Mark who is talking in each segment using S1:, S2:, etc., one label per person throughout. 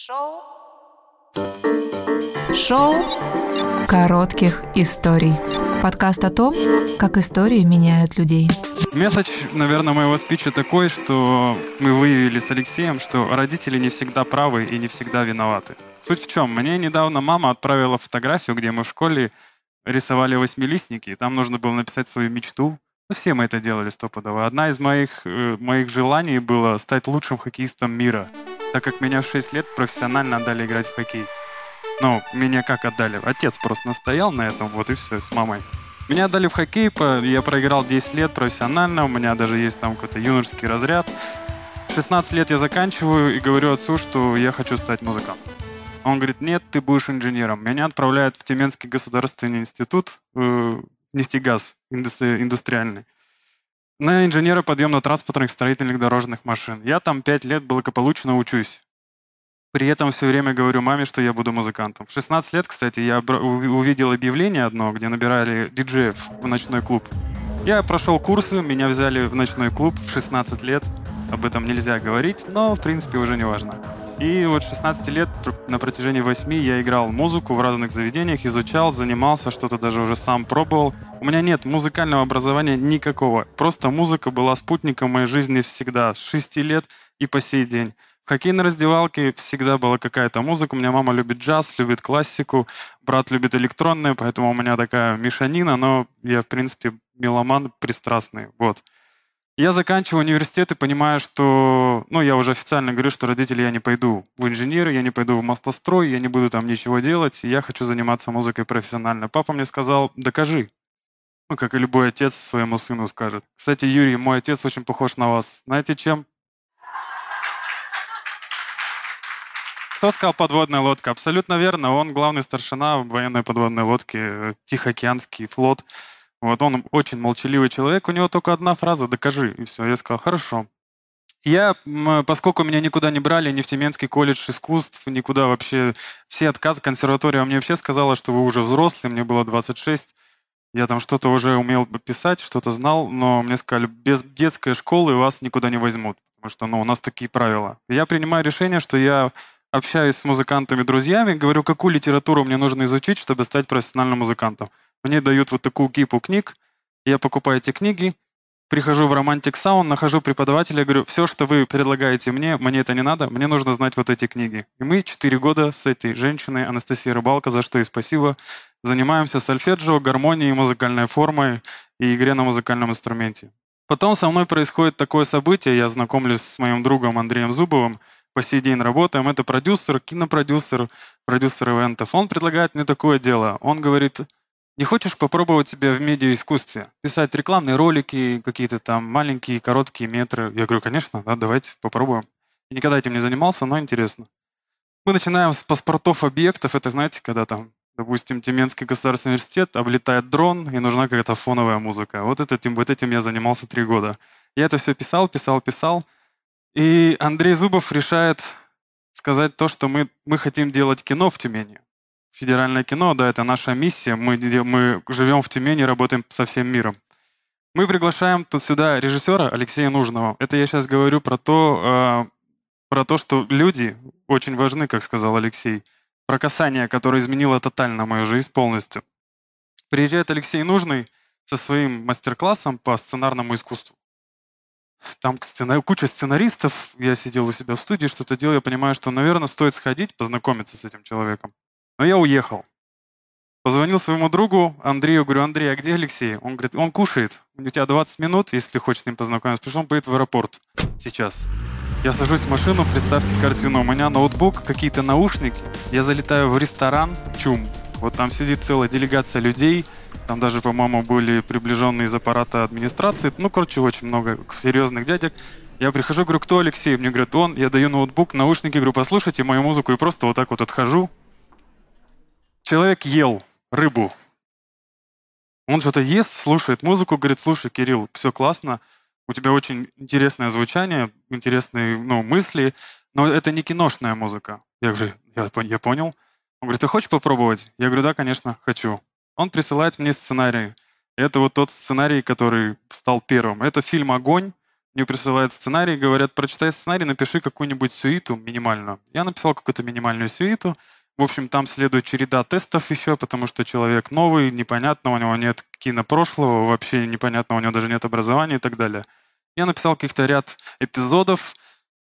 S1: Шоу. Шоу
S2: коротких историй. Подкаст о том, как истории меняют людей.
S3: Месседж, наверное, моего спича такой, что мы выявили с Алексеем, что родители не всегда правы и не всегда виноваты. Суть в чем? Мне недавно мама отправила фотографию, где мы в школе рисовали восьмилистники, и там нужно было написать свою мечту. Ну, все мы это делали стопудово. Одна из моих, э, моих желаний было стать лучшим хоккеистом мира, так как меня в 6 лет профессионально отдали играть в хоккей. Ну, меня как отдали? Отец просто настоял на этом, вот и все, с мамой. Меня отдали в хоккей, я проиграл 10 лет профессионально, у меня даже есть там какой-то юношеский разряд. В 16 лет я заканчиваю и говорю отцу, что я хочу стать музыкантом. Он говорит, нет, ты будешь инженером. Меня отправляют в Тюменский государственный институт, э, нефтегаз индустри- индустриальный, на инженера подъемно-транспортных строительных дорожных машин. Я там 5 лет благополучно учусь. При этом все время говорю маме, что я буду музыкантом. В 16 лет, кстати, я увидел объявление одно, где набирали диджеев в ночной клуб. Я прошел курсы, меня взяли в ночной клуб в 16 лет. Об этом нельзя говорить, но, в принципе, уже не важно. И вот с 16 лет на протяжении 8 я играл музыку в разных заведениях, изучал, занимался, что-то даже уже сам пробовал. У меня нет музыкального образования никакого. Просто музыка была спутником моей жизни всегда, с 6 лет и по сей день. В хоккейной раздевалке всегда была какая-то музыка. У меня мама любит джаз, любит классику, брат любит электронное, поэтому у меня такая мешанина, но я, в принципе, меломан пристрастный. Вот. Я заканчиваю университет и понимаю, что, ну, я уже официально говорю, что родители я не пойду в инженеры, я не пойду в мостострой, я не буду там ничего делать, я хочу заниматься музыкой профессионально. Папа мне сказал, докажи. Ну, как и любой отец своему сыну скажет. Кстати, Юрий, мой отец очень похож на вас. Знаете чем? Кто сказал подводная лодка? Абсолютно верно. Он главный старшина военной подводной лодки, э, Тихоокеанский флот. Вот он очень молчаливый человек, у него только одна фраза «докажи». И все, я сказал «хорошо». Я, поскольку меня никуда не брали, ни в Тюменский колледж искусств, никуда вообще, все отказы, консерватория мне вообще сказала, что вы уже взрослый, мне было 26, я там что-то уже умел писать, что-то знал, но мне сказали, без детской школы вас никуда не возьмут, потому что ну, у нас такие правила. Я принимаю решение, что я общаюсь с музыкантами, друзьями, говорю, какую литературу мне нужно изучить, чтобы стать профессиональным музыкантом. Мне дают вот такую кипу книг, я покупаю эти книги, прихожу в Romantic Sound, нахожу преподавателя, говорю, все, что вы предлагаете мне, мне это не надо, мне нужно знать вот эти книги. И мы четыре года с этой женщиной, Анастасией Рыбалко, за что и спасибо, занимаемся сольфеджио, гармонией, музыкальной формой и игре на музыкальном инструменте. Потом со мной происходит такое событие, я знакомлюсь с моим другом Андреем Зубовым, по сей день работаем, это продюсер, кинопродюсер, продюсер ивентов. Он предлагает мне такое дело. Он говорит, не хочешь попробовать себя в медиаискусстве? Писать рекламные ролики, какие-то там маленькие, короткие метры. Я говорю, конечно, да, давайте попробуем. Я никогда этим не занимался, но интересно. Мы начинаем с паспортов объектов. Это, знаете, когда там, допустим, Тюменский государственный университет, облетает дрон, и нужна какая-то фоновая музыка. Вот, этим, вот этим я занимался три года. Я это все писал, писал, писал. И Андрей Зубов решает сказать то, что мы, мы хотим делать кино в Тюмени. Федеральное кино, да, это наша миссия. Мы, мы живем в Тюмени, работаем со всем миром. Мы приглашаем тут сюда режиссера Алексея Нужного. Это я сейчас говорю про то, а, про то, что люди очень важны, как сказал Алексей. Про касание, которое изменило тотально мою жизнь полностью. Приезжает Алексей Нужный со своим мастер-классом по сценарному искусству. Там куча сценаристов, я сидел у себя в студии, что-то делал, я понимаю, что, наверное, стоит сходить, познакомиться с этим человеком. Но я уехал. Позвонил своему другу Андрею, говорю, Андрей, а где Алексей? Он говорит, он кушает. У тебя 20 минут, если ты хочешь с ним познакомиться. Потому что он поедет в аэропорт сейчас. Я сажусь в машину, представьте картину. У меня ноутбук, какие-то наушники. Я залетаю в ресторан «Чум». Вот там сидит целая делегация людей. Там даже, по-моему, были приближенные из аппарата администрации. Ну, короче, очень много серьезных дядек. Я прихожу, говорю, кто Алексей? Мне говорят, он. Я даю ноутбук, наушники, говорю, послушайте мою музыку. И просто вот так вот отхожу. Человек ел рыбу. Он что-то ест, слушает музыку, говорит, слушай, Кирилл, все классно, у тебя очень интересное звучание, интересные ну, мысли, но это не киношная музыка. Я говорю, я, я понял. Он говорит, ты хочешь попробовать? Я говорю, да, конечно, хочу. Он присылает мне сценарий. Это вот тот сценарий, который стал первым. Это фильм «Огонь». мне присылают сценарий, говорят, прочитай сценарий, напиши какую-нибудь сюиту минимальную. Я написал какую-то минимальную сюиту. В общем, там следует череда тестов еще, потому что человек новый, непонятно, у него нет кинопрошлого, вообще непонятно, у него даже нет образования и так далее. Я написал каких-то ряд эпизодов,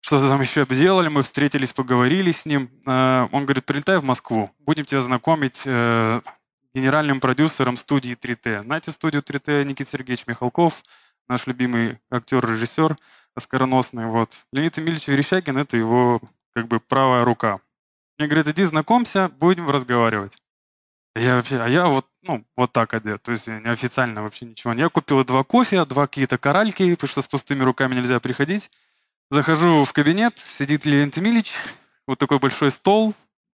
S3: что-то там еще обделали, мы встретились, поговорили с ним. Э, он говорит, прилетай в Москву, будем тебя знакомить э, генеральным продюсером студии 3T. Знаете студию 3T Никита Сергеевич Михалков, наш любимый актер-режиссер, оскароносный. Вот. Леонид Эмильевич Верещагин — это его как бы правая рука. Мне говорит, иди знакомься, будем разговаривать. Я вообще, а я вот, ну, вот так одет, то есть неофициально вообще ничего. Я купил два кофе, два какие-то коральки, потому что с пустыми руками нельзя приходить. Захожу в кабинет, сидит Леонид Эмильевич, вот такой большой стол,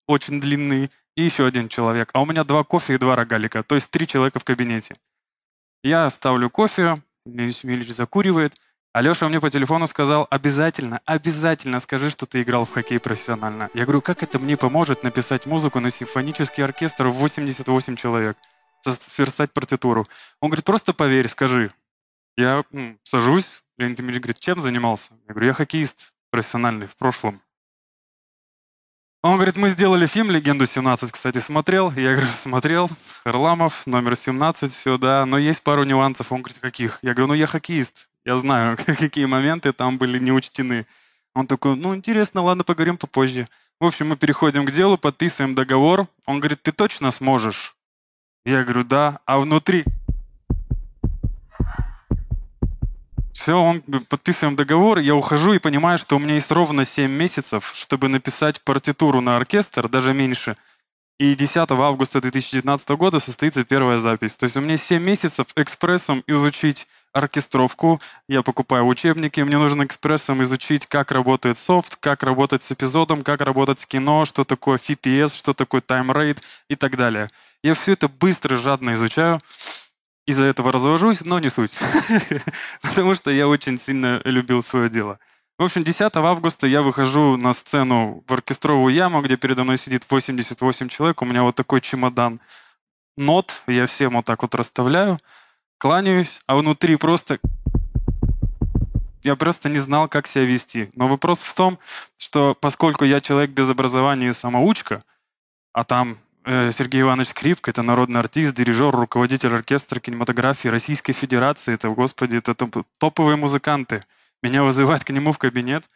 S3: очень длинный, и еще один человек. А у меня два кофе и два рогалика, то есть три человека в кабинете. Я ставлю кофе, Леонид Емельевич закуривает. Алеша мне по телефону сказал, обязательно, обязательно скажи, что ты играл в хоккей профессионально. Я говорю, как это мне поможет написать музыку на симфонический оркестр в 88 человек, сверстать партитуру. Он говорит, просто поверь, скажи. Я м, сажусь, Леонид Ильич говорит, чем занимался? Я говорю, я хоккеист профессиональный в прошлом. Он говорит, мы сделали фильм «Легенду 17», кстати, смотрел. Я говорю, смотрел. Харламов, номер 17, все, да. Но есть пару нюансов. Он говорит, каких? Я говорю, ну я хоккеист. Я знаю, какие моменты там были не учтены. Он такой, ну интересно, ладно, поговорим попозже. В общем, мы переходим к делу, подписываем договор. Он говорит, ты точно сможешь? Я говорю, да. А внутри Все, он, подписываем договор, я ухожу и понимаю, что у меня есть ровно 7 месяцев, чтобы написать партитуру на оркестр, даже меньше. И 10 августа 2019 года состоится первая запись. То есть у меня 7 месяцев экспрессом изучить оркестровку, я покупаю учебники, мне нужно экспрессом изучить, как работает софт, как работать с эпизодом, как работать с кино, что такое FPS, что такое таймрейт и так далее. Я все это быстро, жадно изучаю из-за этого развожусь, но не суть. Потому что я очень сильно любил свое дело. В общем, 10 августа я выхожу на сцену в оркестровую яму, где передо мной сидит 88 человек. У меня вот такой чемодан нот. Я всем вот так вот расставляю, кланяюсь, а внутри просто... Я просто не знал, как себя вести. Но вопрос в том, что поскольку я человек без образования и самоучка, а там Э, Сергей Иванович Скрипка, это народный артист, дирижер, руководитель оркестра кинематографии Российской Федерации. Это, господи, это топовые музыканты. Меня вызывают к нему в кабинет.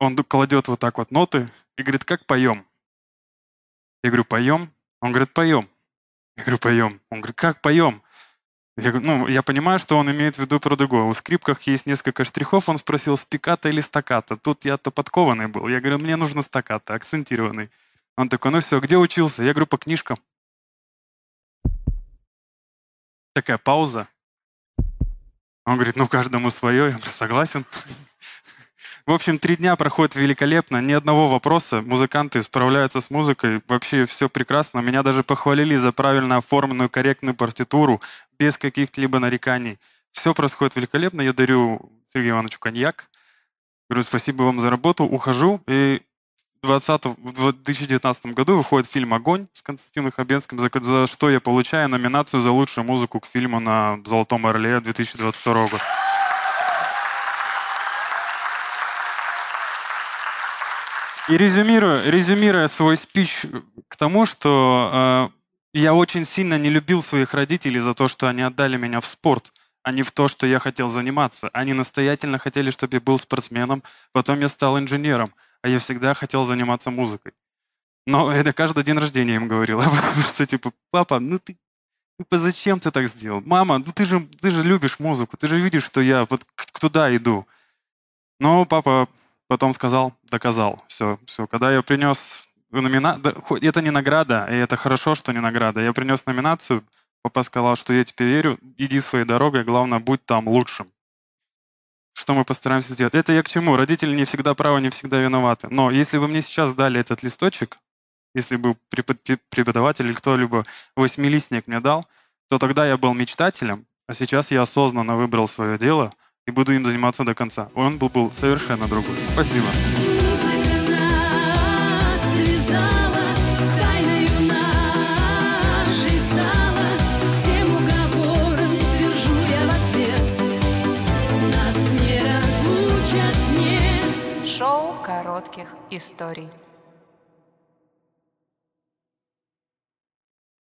S3: Он кладет вот так вот ноты и говорит, как поем? Я говорю, поем? Он говорит, поем. Я говорю, поем. Он говорит, как поем? Я, ну, я понимаю, что он имеет в виду про другое. У скрипках есть несколько штрихов. Он спросил, спиката или стаката. Тут я-то подкованный был. Я говорю, мне нужно стаката, акцентированный. Он такой, ну все, где учился? Я говорю, по книжкам. Такая пауза. Он говорит, ну каждому свое. Я говорю, согласен. В общем, три дня проходят великолепно, ни одного вопроса. Музыканты справляются с музыкой, вообще все прекрасно. Меня даже похвалили за правильно оформленную, корректную партитуру, без каких-либо нареканий. Все происходит великолепно. Я дарю Сергею Ивановичу коньяк. Говорю, спасибо вам за работу, ухожу. И 20, в 2019 году выходит фильм «Огонь» с Константином Хабенским, за, за что я получаю номинацию за лучшую музыку к фильму на «Золотом орле» 2022 года. И резюмируя, резюмируя свой спич к тому, что э, я очень сильно не любил своих родителей за то, что они отдали меня в спорт, а не в то, что я хотел заниматься. Они настоятельно хотели, чтобы я был спортсменом, потом я стал инженером – а я всегда хотел заниматься музыкой. Но это каждый день рождения им говорил, потому что, типа, папа, ну ты, типа, зачем ты так сделал? Мама, ну ты же, ты же любишь музыку, ты же видишь, что я вот туда иду. Но папа потом сказал, доказал. Все, все. Когда я принес номина... Это не награда, и это хорошо, что не награда. Я принес номинацию, папа сказал, что я тебе верю, иди своей дорогой, главное, будь там лучшим что мы постараемся сделать. Это я к чему? Родители не всегда правы, не всегда виноваты. Но если бы мне сейчас дали этот листочек, если бы преподаватель или кто-либо восьмилистник мне дал, то тогда я был мечтателем, а сейчас я осознанно выбрал свое дело и буду им заниматься до конца. Он был, был совершенно другой. Спасибо.
S2: Шоу коротких историй.